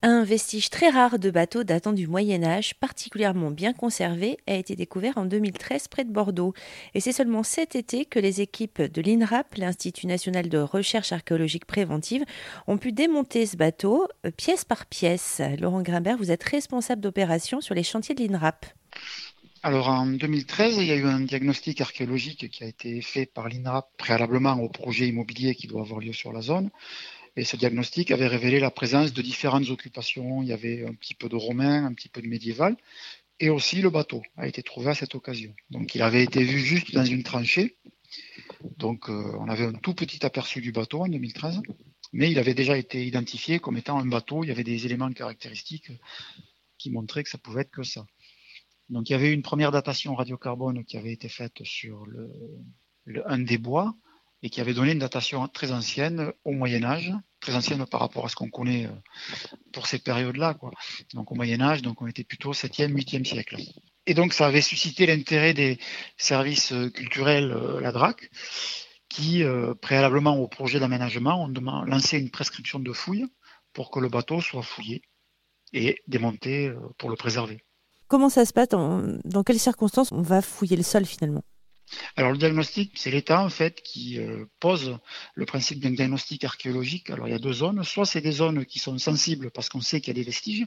Un vestige très rare de bateau datant du Moyen Âge, particulièrement bien conservé, a été découvert en 2013 près de Bordeaux. Et c'est seulement cet été que les équipes de l'INRAP, l'Institut national de recherche archéologique préventive, ont pu démonter ce bateau euh, pièce par pièce. Laurent Grimbert, vous êtes responsable d'opération sur les chantiers de l'INRAP. Alors en 2013, il y a eu un diagnostic archéologique qui a été fait par l'INRAP préalablement au projet immobilier qui doit avoir lieu sur la zone. Et ce diagnostic avait révélé la présence de différentes occupations. Il y avait un petit peu de romain, un petit peu de médiéval. Et aussi le bateau a été trouvé à cette occasion. Donc il avait été vu juste dans une tranchée. Donc euh, on avait un tout petit aperçu du bateau en 2013. Mais il avait déjà été identifié comme étant un bateau. Il y avait des éléments caractéristiques qui montraient que ça pouvait être que ça. Donc il y avait une première datation radiocarbone qui avait été faite sur le, un des bois et qui avait donné une datation très ancienne au Moyen Âge, très ancienne par rapport à ce qu'on connaît euh, pour ces périodes-là. Donc au Moyen Âge, donc on était plutôt 7e, 8e siècle. Et donc ça avait suscité l'intérêt des services euh, culturels, euh, la DRAC, qui, préalablement au projet d'aménagement, ont lancé une prescription de fouille pour que le bateau soit fouillé et démonté pour le préserver. Comment ça se passe? Dans quelles circonstances on va fouiller le sol finalement? Alors le diagnostic, c'est l'État en fait qui euh, pose le principe d'un diagnostic archéologique. Alors il y a deux zones. Soit c'est des zones qui sont sensibles parce qu'on sait qu'il y a des vestiges,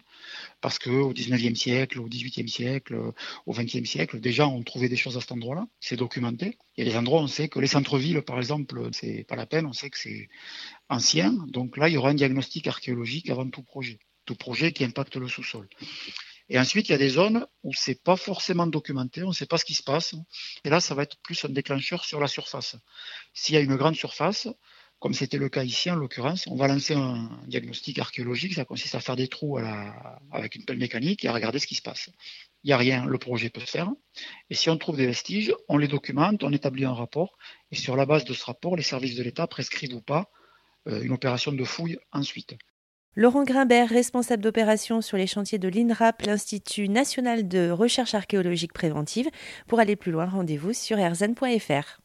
parce qu'au 19e siècle, au 18e siècle, au 20e siècle, déjà on trouvait des choses à cet endroit-là. C'est documenté. Il y a des endroits où on sait que les centres-villes, par exemple, c'est pas la peine, on sait que c'est ancien. Donc là, il y aura un diagnostic archéologique avant tout projet. Tout projet qui impacte le sous-sol. Et ensuite, il y a des zones où c'est pas forcément documenté, on ne sait pas ce qui se passe. Et là, ça va être plus un déclencheur sur la surface. S'il y a une grande surface, comme c'était le cas ici en l'occurrence, on va lancer un diagnostic archéologique. Ça consiste à faire des trous avec une pelle mécanique et à regarder ce qui se passe. Il n'y a rien, le projet peut se faire. Et si on trouve des vestiges, on les documente, on établit un rapport. Et sur la base de ce rapport, les services de l'État prescrivent ou pas euh, une opération de fouille ensuite. Laurent Grimbert, responsable d'opération sur les chantiers de l'INRAP, l'Institut national de recherche archéologique préventive. Pour aller plus loin, rendez-vous sur rzn.fr.